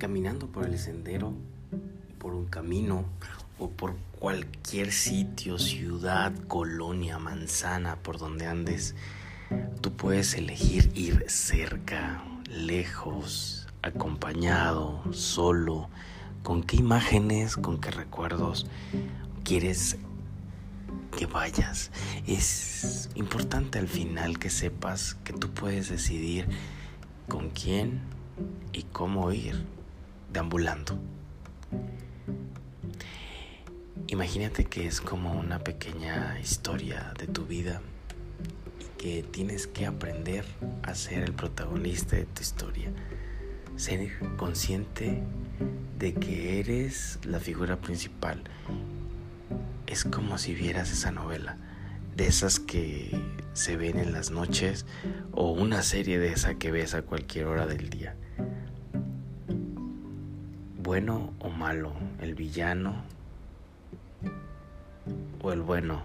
caminando por el sendero, por un camino o por cualquier sitio, ciudad, colonia, manzana, por donde andes, tú puedes elegir ir cerca, lejos, acompañado, solo, con qué imágenes, con qué recuerdos quieres que vayas. Es importante al final que sepas que tú puedes decidir con quién y cómo ir deambulando. Imagínate que es como una pequeña historia de tu vida y que tienes que aprender a ser el protagonista de tu historia. Ser consciente de que eres la figura principal. Es como si vieras esa novela, de esas que se ven en las noches o una serie de esa que ves a cualquier hora del día. Bueno o malo, el villano o el bueno.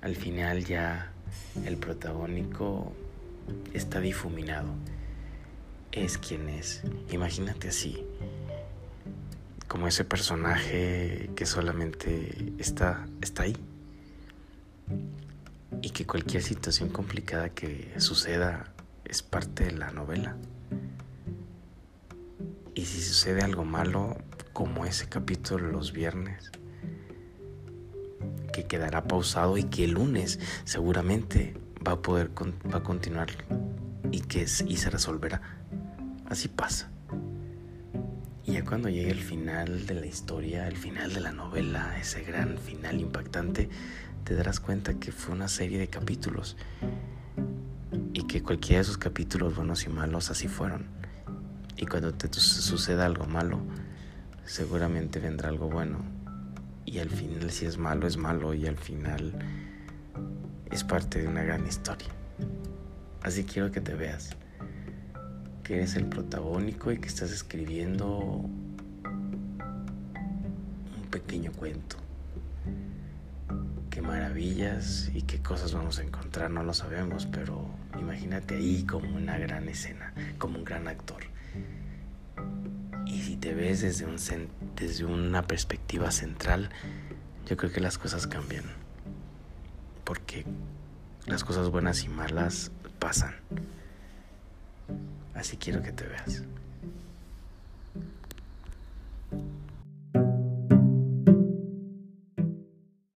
Al final ya el protagónico está difuminado. Es quien es. Imagínate así. Como ese personaje que solamente está, está ahí. Y que cualquier situación complicada que suceda es parte de la novela. Y si sucede algo malo, como ese capítulo los viernes, que quedará pausado y que el lunes seguramente va a poder va a continuar y que y se resolverá. Así pasa. Y ya cuando llegue el final de la historia, el final de la novela, ese gran final impactante, te darás cuenta que fue una serie de capítulos y que cualquiera de esos capítulos buenos y malos así fueron. Y cuando te suceda algo malo, seguramente vendrá algo bueno y al final si es malo es malo y al final es parte de una gran historia. Así quiero que te veas, que eres el protagónico y que estás escribiendo un pequeño cuento. Qué maravillas y qué cosas vamos a encontrar, no lo sabemos, pero imagínate ahí como una gran escena, como un gran actor. Ves desde, un, desde una perspectiva central, yo creo que las cosas cambian. Porque las cosas buenas y malas pasan. Así quiero que te veas.